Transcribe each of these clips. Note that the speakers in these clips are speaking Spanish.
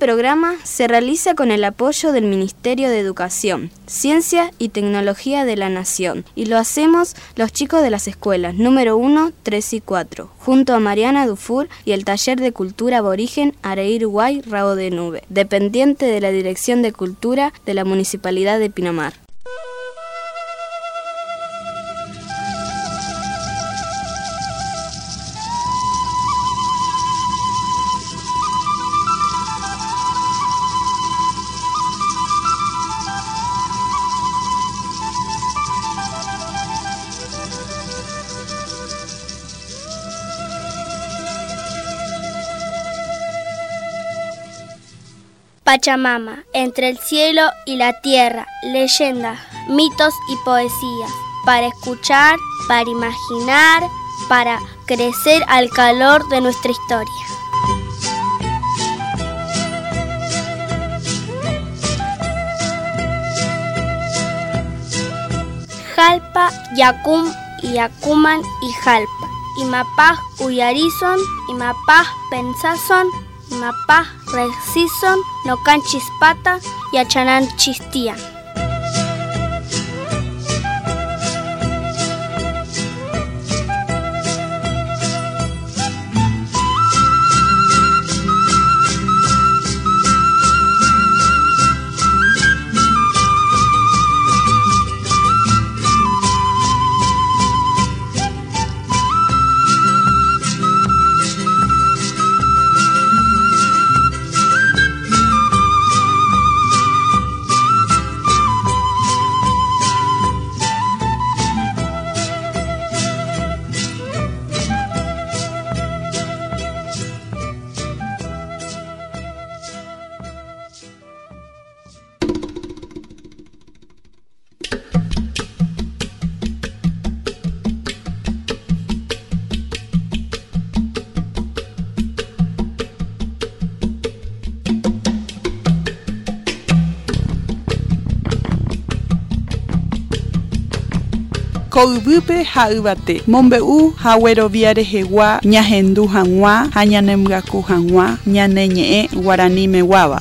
programa se realiza con el apoyo del Ministerio de Educación, Ciencia y Tecnología de la Nación y lo hacemos los chicos de las escuelas número 1, 3 y 4, junto a Mariana Dufour y el Taller de Cultura Aborigen Areir Guay Rabo de Nube, dependiente de la Dirección de Cultura de la Municipalidad de Pinamar. Pachamama, entre el cielo y la tierra, leyendas, mitos y poesías, para escuchar, para imaginar, para crecer al calor de nuestra historia. Jalpa, Yacum y Yacuman y Jalpa. Imapaj Uyarizon, Imapaj Pensazon, Mapa, Resison, Nocan Chispata y Achanán Chistía. Koyvýpe ha'yvate mombe'u hagueroviáre hegua. Ñahendu hag̃ua ha ñanemyaku hag̃ua ñane ñe'ẽ guaraníme guáva.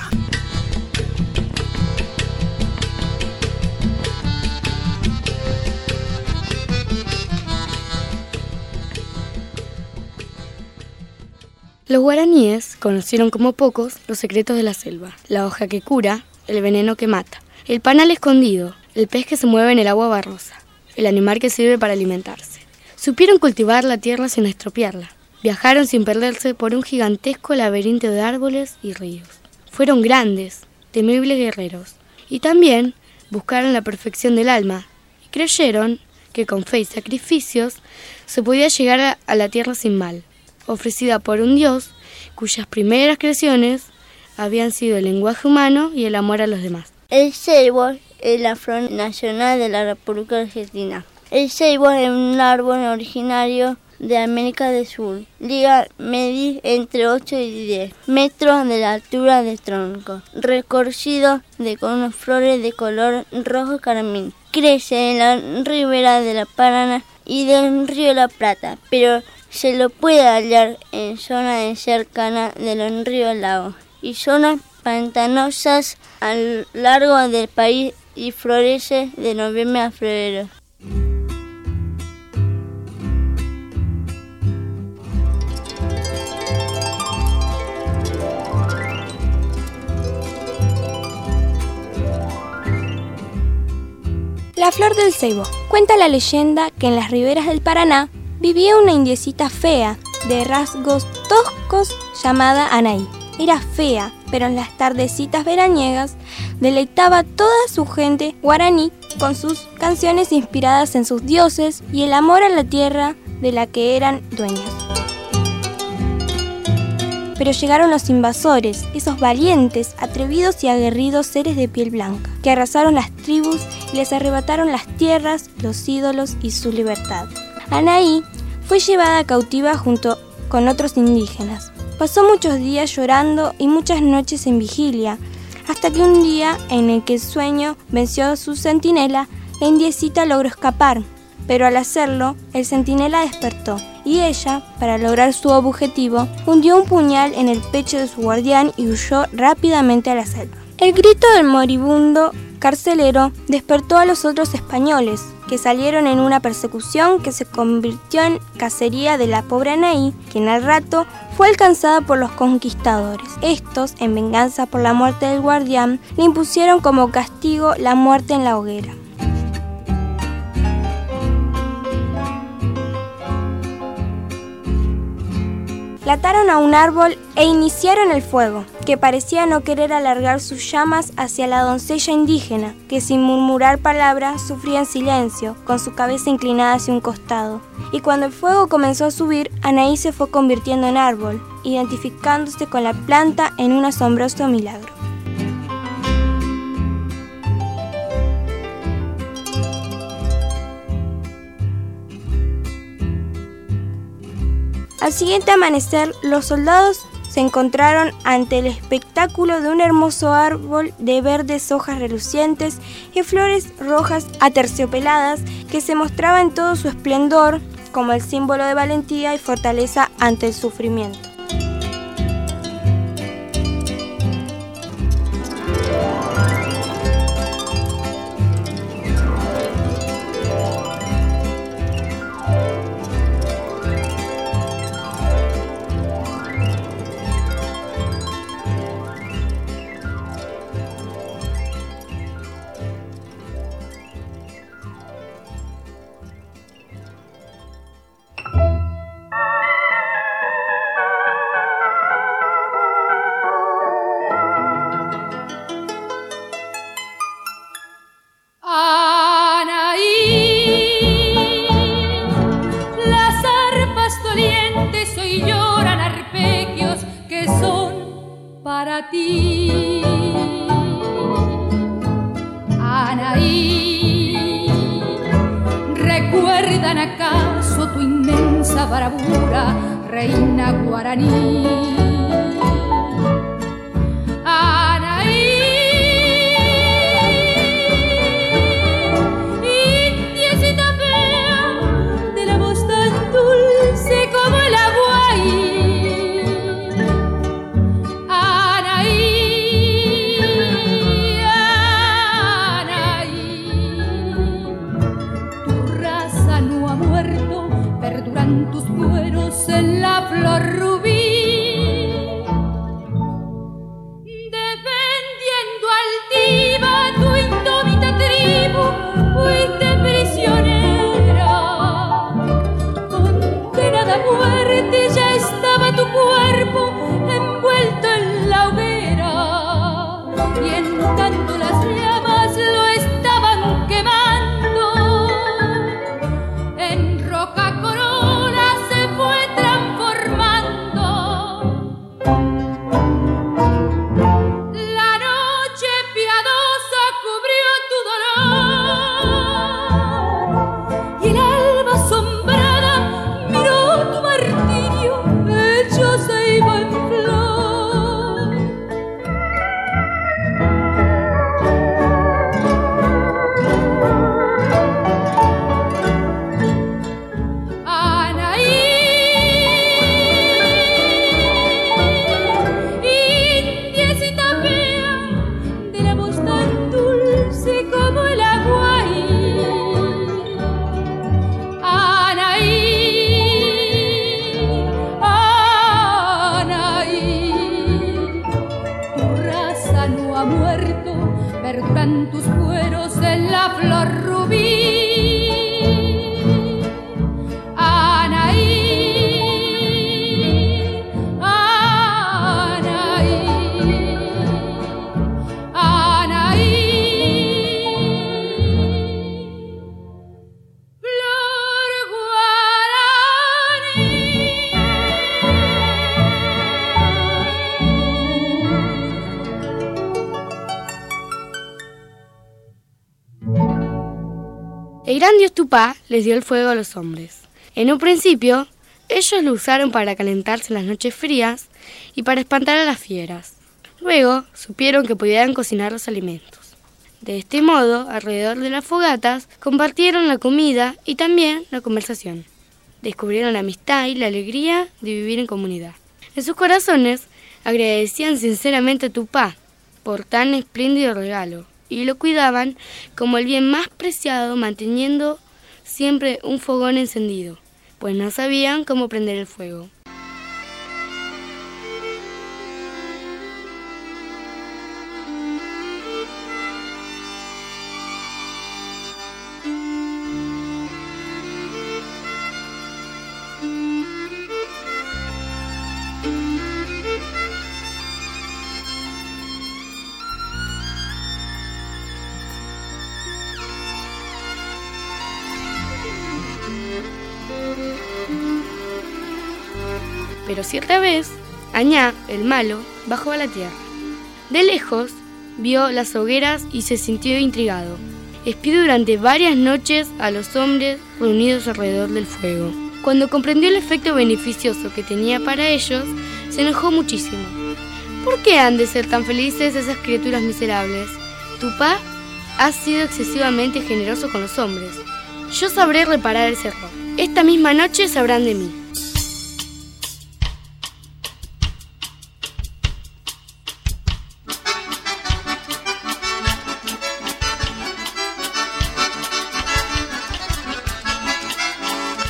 Los guaraníes conocieron como pocos los secretos de la selva, la hoja que cura, el veneno que mata, el panal escondido, el pez que se mueve en el agua barrosa, el animal que sirve para alimentarse. Supieron cultivar la tierra sin estropearla. Viajaron sin perderse por un gigantesco laberinto de árboles y ríos. Fueron grandes, temibles guerreros. Y también buscaron la perfección del alma y creyeron que con fe y sacrificios se podía llegar a, la tierra sin mal, ofrecida por un Dios cuyas primeras creaciones habían sido el lenguaje humano y el amor a los demás. El ceibo es la flor nacional de la República Argentina. El ceibo es un árbol originario de América del Sur. Liga medir entre 8 y 10 metros de la altura del tronco, recorrido de con flores de color rojo carmín. Crece en la ribera de la Paraná y del río La Plata, pero se lo puede hallar en zonas cercanas de los ríos lagos y zonas pantanosas a lo largo del país y florece de noviembre a febrero. La flor del ceibo. Cuenta la leyenda que en las riberas del Paraná vivía una indiecita fea, de rasgos toscos, llamada Anaí. Era fea, pero en las tardecitas veraniegas deleitaba a toda su gente guaraní con sus canciones inspiradas en sus dioses y el amor a la tierra de la que eran dueños. Pero llegaron los invasores, esos valientes, atrevidos y aguerridos seres de piel blanca, que arrasaron las tribus y les arrebataron las tierras, los ídolos y su libertad. Anaí fue llevada cautiva junto con otros indígenas. Pasó muchos días llorando y muchas noches en vigilia, hasta que un día en el que el sueño venció a su centinela, la indiecita logró escapar. Pero al hacerlo, el centinela despertó y ella, para lograr su objetivo, hundió un puñal en el pecho de su guardián y huyó rápidamente a la selva. El grito del moribundo carcelero despertó a los otros españoles, que salieron en una persecución que se convirtió en cacería de la pobre Anaí, quien al rato fue alcanzada por los conquistadores. Estos, en venganza por la muerte del guardián, le impusieron como castigo la muerte en la hoguera. Ataron a un árbol e iniciaron el fuego, que parecía no querer alargar sus llamas hacia la doncella indígena, que sin murmurar palabra sufría en silencio, con su cabeza inclinada hacia un costado. Y cuando el fuego comenzó a subir, Anaí se fue convirtiendo en árbol, identificándose con la planta en un asombroso milagro. Al siguiente amanecer, los soldados se encontraron ante el espectáculo de un hermoso árbol de verdes hojas relucientes y flores rojas aterciopeladas que se mostraba en todo su esplendor como el símbolo de valentía y fortaleza ante el sufrimiento. reina guaraní. Les dio el fuego a los hombres. En un principio, ellos lo usaron para calentarse en las noches frías y para espantar a las fieras. Luego supieron que podían cocinar los alimentos. De este modo, alrededor de las fogatas, compartieron la comida y también la conversación. descubrieron la amistad y la alegría de vivir en comunidad. En sus corazones agradecían sinceramente a Tupá por tan espléndido regalo y lo cuidaban como el bien más preciado manteniendo siempre un fogón encendido, pues no sabían cómo prender el fuego. Pero cierta vez, Añá, el malo, bajó a la tierra. De lejos, vio las hogueras y se sintió intrigado. Espió durante varias noches a los hombres reunidos alrededor del fuego. Cuando comprendió el efecto beneficioso que tenía para ellos, se enojó muchísimo. ¿Por qué han de ser tan felices esas criaturas miserables? Tupá ha sido excesivamente generoso con los hombres. Yo sabré reparar ese error. Esta misma noche sabrán de mí.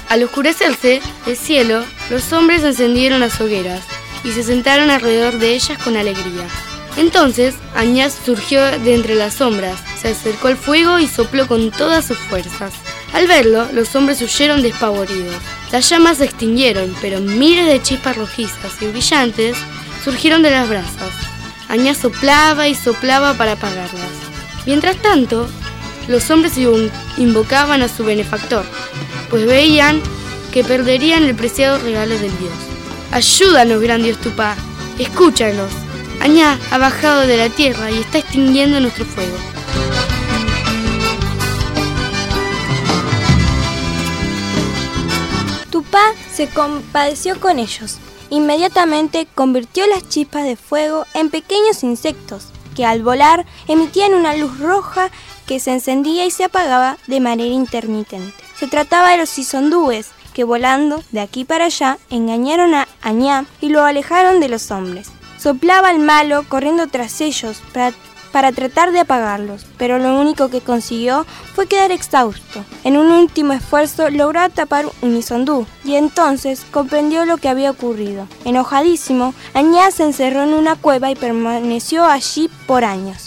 Al oscurecerse el cielo, los hombres encendieron las hogueras y se sentaron alrededor de ellas con alegría. Entonces Añaz surgió de entre las sombras, se acercó al fuego y sopló con todas sus fuerzas. Al verlo, los hombres huyeron despavoridos. Las llamas se extinguieron, pero miles de chispas rojizas y brillantes surgieron de las brasas. Añaz soplaba y soplaba para apagarlas. Mientras tanto, los hombres invocaban a su benefactor, pues veían que perderían el preciado regalo del Dios. Ayúdanos, gran Dios Tupá, escúchanos. Añá ha bajado de la tierra y está extinguiendo nuestro fuego. Tupá se compadeció con ellos. Inmediatamente convirtió las chispas de fuego en pequeños insectos que al volar emitían una luz roja que se encendía y se apagaba de manera intermitente. Se trataba de los isondúes, que volando de aquí para allá engañaron a Añá y lo alejaron de los hombres. Soplaba el malo corriendo tras ellos para, para, tratar de apagarlos, pero lo único que consiguió fue quedar exhausto. En un último esfuerzo logró tapar un isondú y entonces comprendió lo que había ocurrido. Enojadísimo, Añá se encerró en una cueva y permaneció allí por años.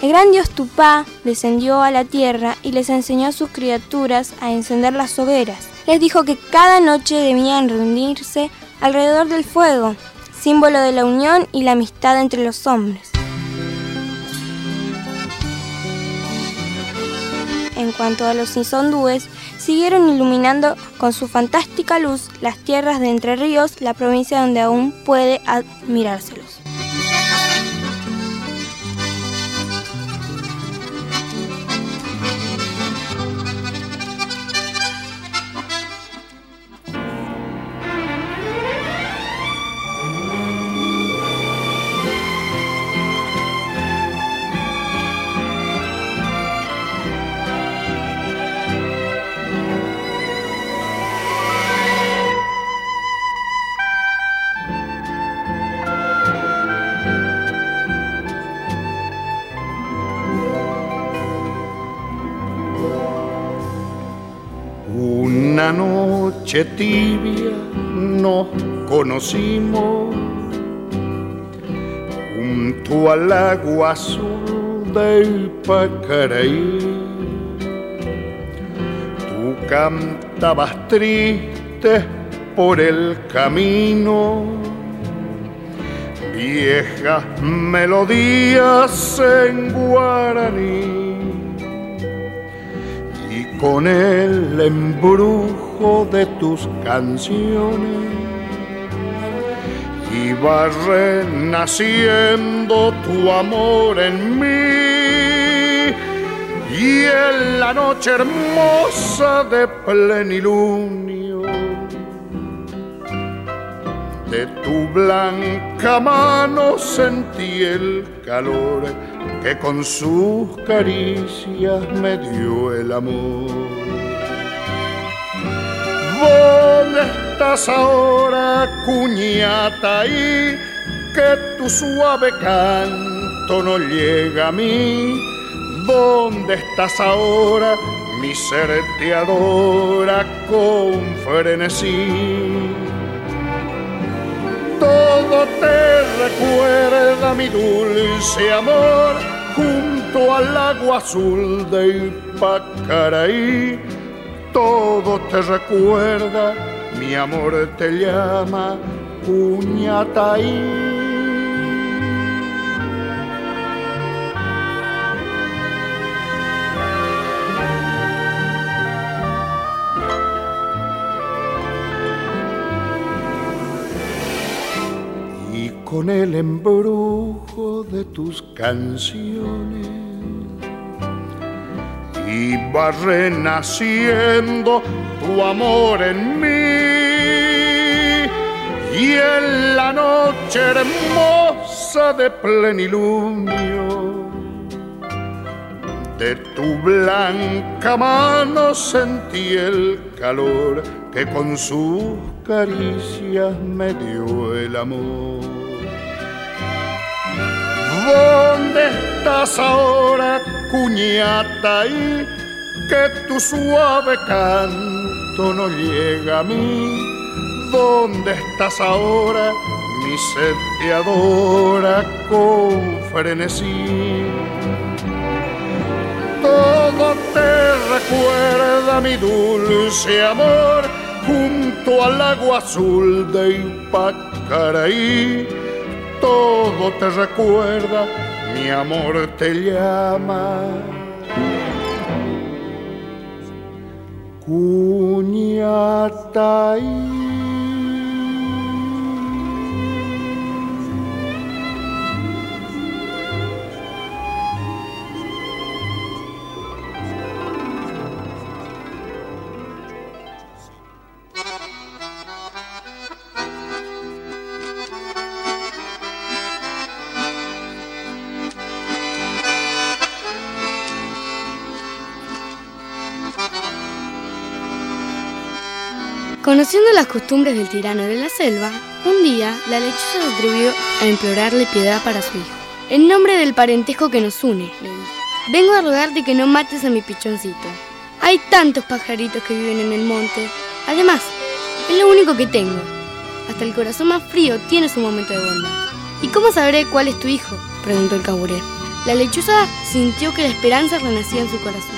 El gran dios Tupá descendió a la tierra y les enseñó a sus criaturas a encender las hogueras. Les dijo que cada noche debían reunirse alrededor del fuego, símbolo de la unión y la amistad entre los hombres. En cuanto a los isondúes, siguieron iluminando con su fantástica luz las tierras de Entre Ríos, la provincia donde aún puede admirárselos. Tibia nos conocimos junto al agua azul del Pacaraí. Tú cantabas triste por el camino, viejas melodías en guaraní con el embrujo de tus canciones iba renaciendo tu amor en mí y en la noche hermosa de plenilunio De tu blanca mano sentí el calor que con sus caricias me dio el amor. ¿Dónde estás ahora, cuñata? Y que tu suave canto no llega a mí. ¿Dónde estás ahora? Mi ser te adora con frenesí. Todo te recuerda mi dulce amor junto al agua azul de Ipacaraí. Todo te recuerda, mi amor te llama Puñataí. con el embrujo de tus canciones. Y va renaciendo tu amor en mí. Y en la noche hermosa de plenilunio, de tu blanca mano sentí el calor que con sus caricias me dio el amor. ¿Dónde estás ahora, cuñata? Y que tu suave canto no llega a mí. ¿Dónde estás ahora? Mi sed adora con frenesí. Todo te recuerda mi dulce amor junto al agua azul de Ipacaraí todo te recuerda, mi amor te llama. Cuñata las costumbres del tirano de la selva, un día la lechuza se atrevió a implorarle piedad para su hijo. En nombre del parentesco que nos une, le dijo, vengo a rogarte que no mates a mi pichoncito. Hay tantos pajaritos que viven en el monte. Además, es lo único que tengo. Hasta el corazón más frío tiene su momento de bondad. ¿Y cómo sabré cuál es tu hijo? preguntó el caburé. La lechuza sintió que la esperanza renacía en su corazón.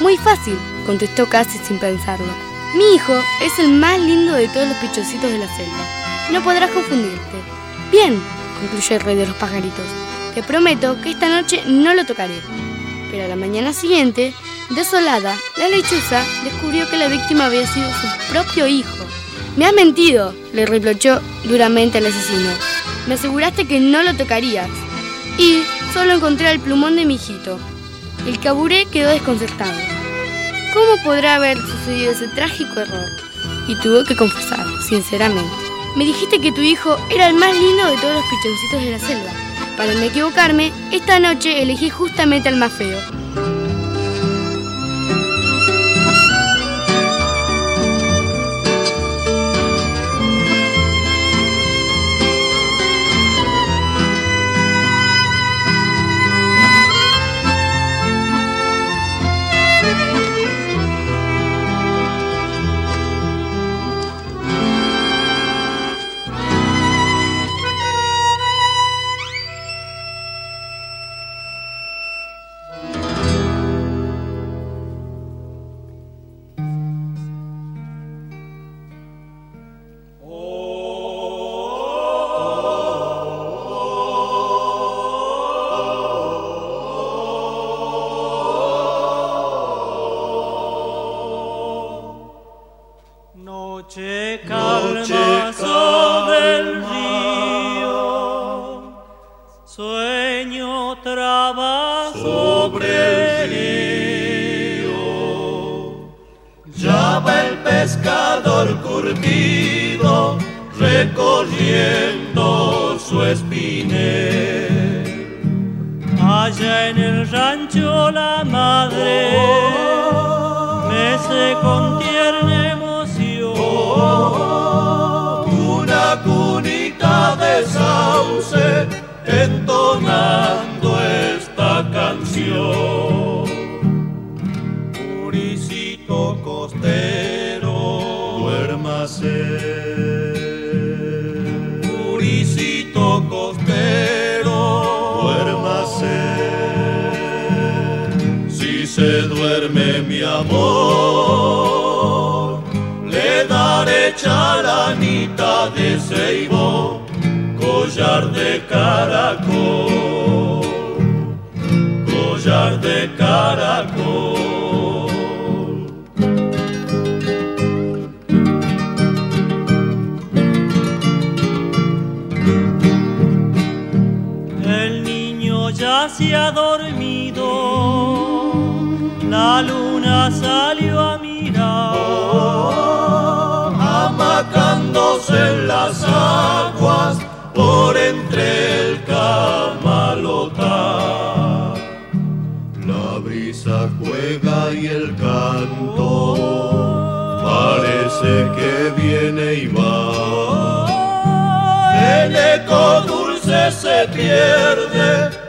Muy fácil, contestó casi sin pensarlo. Mi hijo es el más lindo de todos los pichocitos de la selva. No podrás confundirte. Bien, concluyó el rey de los pajaritos. Te prometo que esta noche no lo tocaré. Pero a la mañana siguiente, desolada, la lechuza descubrió que la víctima había sido su propio hijo. Me has mentido, le reprochó duramente al asesino. Me aseguraste que no lo tocarías. Y solo encontré el plumón de mi hijito. El caburé quedó desconcertado. ¿Cómo podrá haber sucedido ese trágico error? Y tuvo que confesar, sinceramente. Me dijiste que tu hijo era el más lindo de todos los pichoncitos de la selva. Para no equivocarme, esta noche elegí justamente al más feo. Duérmase. Costero, duérmase. Si se duerme mi amor, le daré charanita de ceibo collar de caracol, collar de caracol. Se ha dormido, la luna salió a mirar, amacándose en las aguas por entre el camalotar. La brisa juega y el canto parece que viene y va. El eco dulce se pierde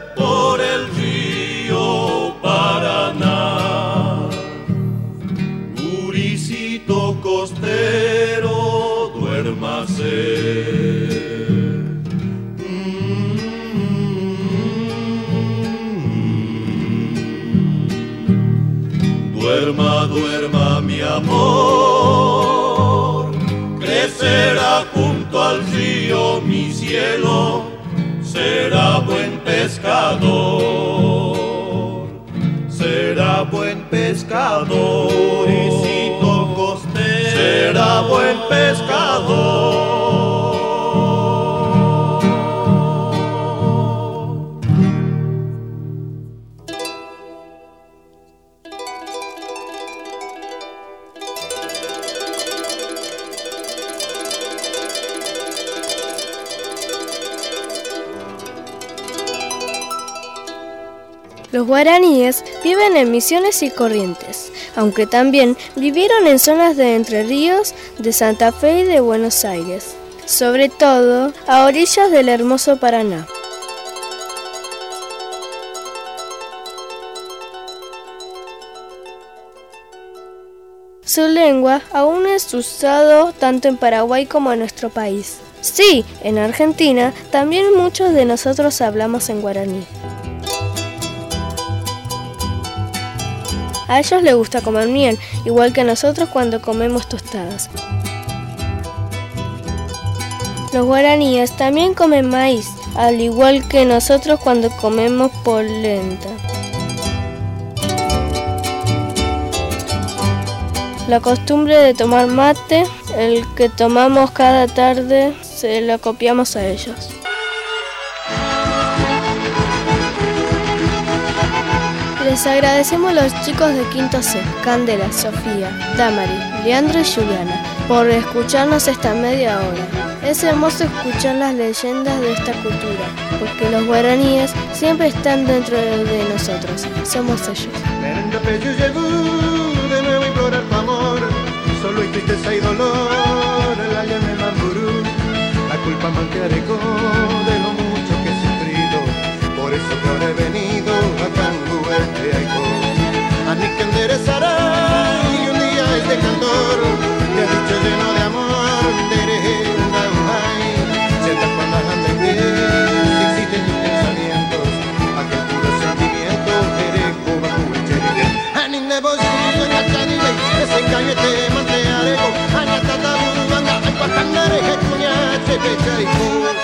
crecerá junto al río mi cielo, será buen pescador, será buen pescador, costero, será buen pescador. Viven en Misiones y Corrientes, aunque también vivieron en zonas de Entre Ríos, de Santa Fe y de Buenos Aires, sobre todo a orillas del hermoso Paraná. Su lengua aún es usado tanto en Paraguay como en nuestro país. Sí, en Argentina también muchos de nosotros hablamos en guaraní. A ellos les gusta comer miel, igual que nosotros cuando comemos tostadas. Los guaraníes también comen maíz, al igual que nosotros cuando comemos polenta. La costumbre de tomar mate, el que tomamos cada tarde, se lo copiamos a ellos. Les agradecemos a los chicos de Quinto C, Candela, Sofía, Damari, Leandro y Juliana, por escucharnos esta media hora. Es hermoso escuchar las leyendas de esta cultura, porque los guaraníes siempre están dentro de nosotros, somos ellos. Solo hay tristeza y mamburú. La culpa I'm not a heck when I take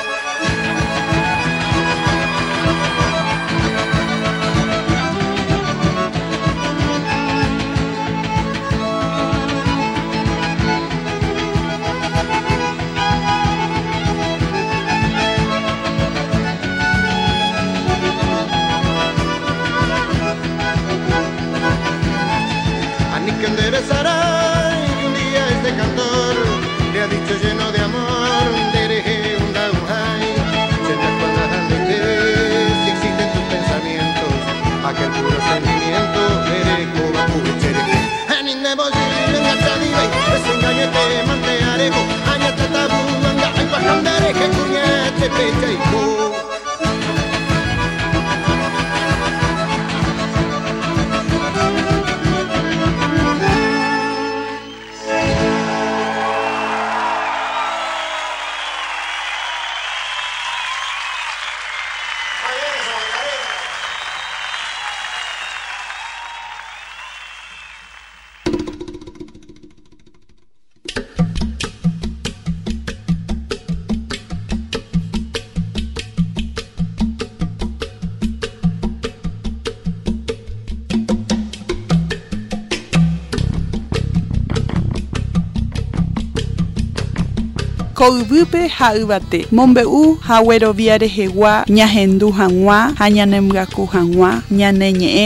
que aí e. Ko'yvýpe ha yvate mombe'u haguerovia rehegua ñahendu hag̃ua ha ñanemyaku hag̃ua ñane ñe'ẽ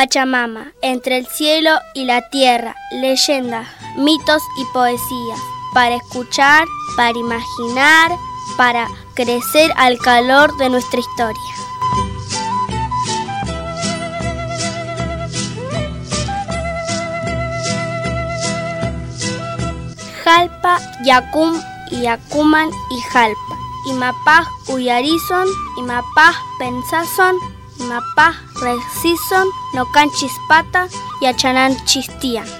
Pachamama, entre el cielo y la tierra, leyendas, mitos y poesías, para escuchar, para imaginar, para crecer al calor de nuestra historia. Jalpa, Yacum y Yacuman y Jalpa. Imapaj Uyarizon, Imapaj Pensazon, Imapaj Resison, Nocan Chispata y Achanan Chistian.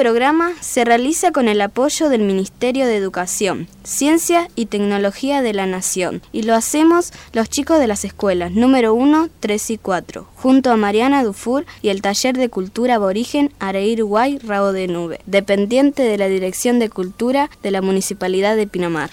Programa se realiza con el apoyo del Ministerio de Educación, Ciencia y Tecnología de la Nación y lo hacemos los chicos de las escuelas número 1, 3 y 4, junto a Mariana Dufour y el Taller de Cultura Aborigen Areir Guay Rabo de Nube, dependiente de la Dirección de Cultura de la Municipalidad de Pinamar.